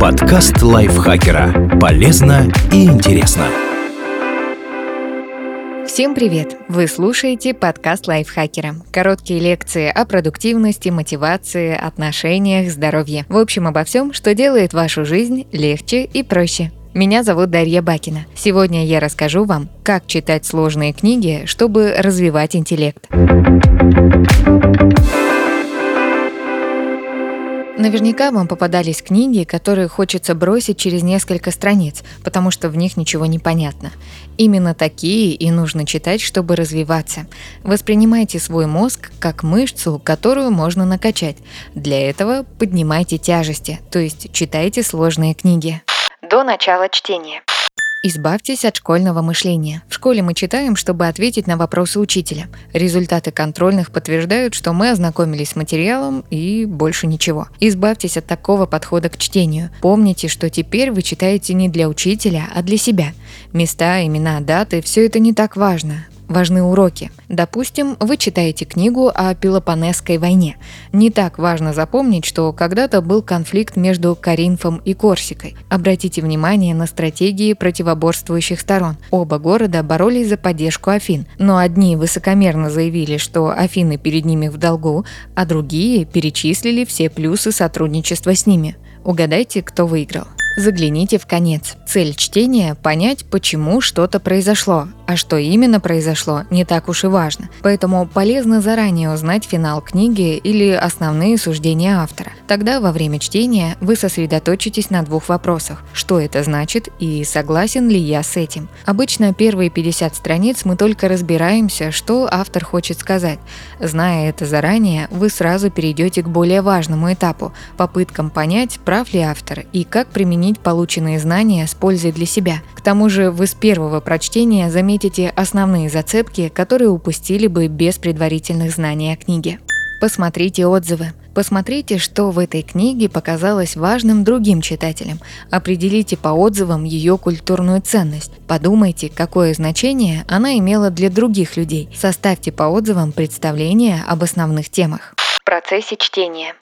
Подкаст лайфхакера. Полезно и интересно. Всем привет! Вы слушаете подкаст лайфхакера. Короткие лекции о продуктивности, мотивации, отношениях, здоровье. В общем, обо всем, что делает вашу жизнь легче и проще. Меня зовут Дарья Бакина. Сегодня я расскажу вам, как читать сложные книги, чтобы развивать интеллект. Наверняка вам попадались книги, которые хочется бросить через несколько страниц, потому что в них ничего не понятно. Именно такие и нужно читать, чтобы развиваться. Воспринимайте свой мозг как мышцу, которую можно накачать. Для этого поднимайте тяжести, то есть читайте сложные книги. До начала чтения. Избавьтесь от школьного мышления. В школе мы читаем, чтобы ответить на вопросы учителя. Результаты контрольных подтверждают, что мы ознакомились с материалом и больше ничего. Избавьтесь от такого подхода к чтению. Помните, что теперь вы читаете не для учителя, а для себя. Места, имена, даты – все это не так важно важны уроки. Допустим, вы читаете книгу о Пелопонесской войне. Не так важно запомнить, что когда-то был конфликт между Каринфом и Корсикой. Обратите внимание на стратегии противоборствующих сторон. Оба города боролись за поддержку Афин, но одни высокомерно заявили, что Афины перед ними в долгу, а другие перечислили все плюсы сотрудничества с ними. Угадайте, кто выиграл. Загляните в конец. Цель чтения – понять, почему что-то произошло, а что именно произошло, не так уж и важно. Поэтому полезно заранее узнать финал книги или основные суждения автора. Тогда во время чтения вы сосредоточитесь на двух вопросах. Что это значит и согласен ли я с этим? Обычно первые 50 страниц мы только разбираемся, что автор хочет сказать. Зная это заранее, вы сразу перейдете к более важному этапу – попыткам понять, прав ли автор и как применить полученные знания с пользой для себя. Тому же вы с первого прочтения заметите основные зацепки, которые упустили бы без предварительных знаний о книге. Посмотрите отзывы. Посмотрите, что в этой книге показалось важным другим читателям. Определите по отзывам ее культурную ценность. Подумайте, какое значение она имела для других людей. Составьте по отзывам представление об основных темах. В процессе чтения.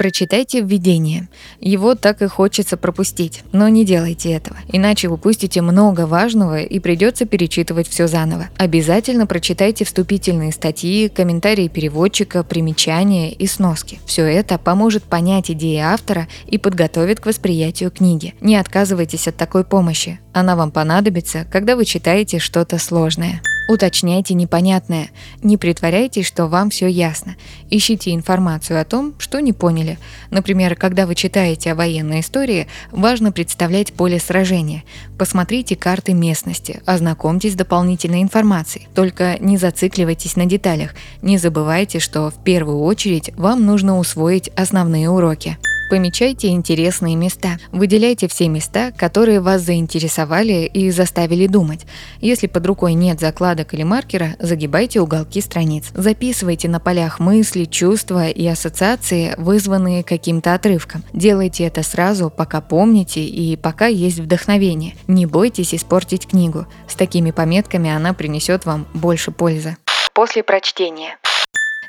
Прочитайте введение. Его так и хочется пропустить, но не делайте этого, иначе упустите много важного и придется перечитывать все заново. Обязательно прочитайте вступительные статьи, комментарии переводчика, примечания и сноски. Все это поможет понять идеи автора и подготовит к восприятию книги. Не отказывайтесь от такой помощи. Она вам понадобится, когда вы читаете что-то сложное. Уточняйте непонятное. Не притворяйтесь, что вам все ясно. Ищите информацию о том, что не поняли. Например, когда вы читаете о военной истории, важно представлять поле сражения. Посмотрите карты местности, ознакомьтесь с дополнительной информацией. Только не зацикливайтесь на деталях. Не забывайте, что в первую очередь вам нужно усвоить основные уроки. Помечайте интересные места. Выделяйте все места, которые вас заинтересовали и заставили думать. Если под рукой нет закладок или маркера, загибайте уголки страниц. Записывайте на полях мысли, чувства и ассоциации, вызванные каким-то отрывком. Делайте это сразу, пока помните и пока есть вдохновение. Не бойтесь испортить книгу. С такими пометками она принесет вам больше пользы. После прочтения.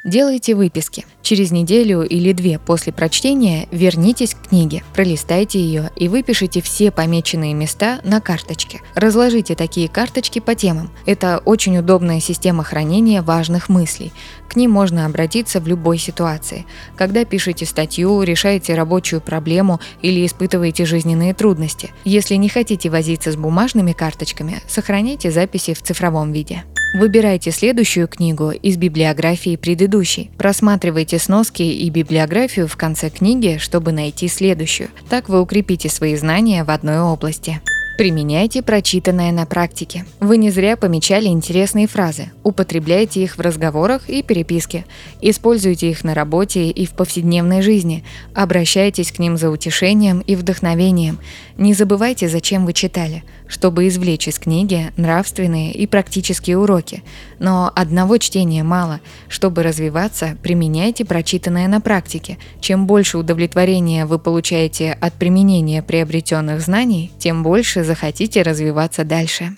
Делайте выписки. Через неделю или две после прочтения вернитесь к книге, пролистайте ее и выпишите все помеченные места на карточке. Разложите такие карточки по темам. Это очень удобная система хранения важных мыслей. К ним можно обратиться в любой ситуации. Когда пишете статью, решаете рабочую проблему или испытываете жизненные трудности. Если не хотите возиться с бумажными карточками, сохраняйте записи в цифровом виде. Выбирайте следующую книгу из библиографии предыдущей. Просматривайте сноски и библиографию в конце книги, чтобы найти следующую. Так вы укрепите свои знания в одной области. Применяйте прочитанное на практике. Вы не зря помечали интересные фразы. Употребляйте их в разговорах и переписке. Используйте их на работе и в повседневной жизни. Обращайтесь к ним за утешением и вдохновением. Не забывайте, зачем вы читали, чтобы извлечь из книги нравственные и практические уроки. Но одного чтения мало. Чтобы развиваться, применяйте прочитанное на практике. Чем больше удовлетворения вы получаете от применения приобретенных знаний, тем больше захотите развиваться дальше.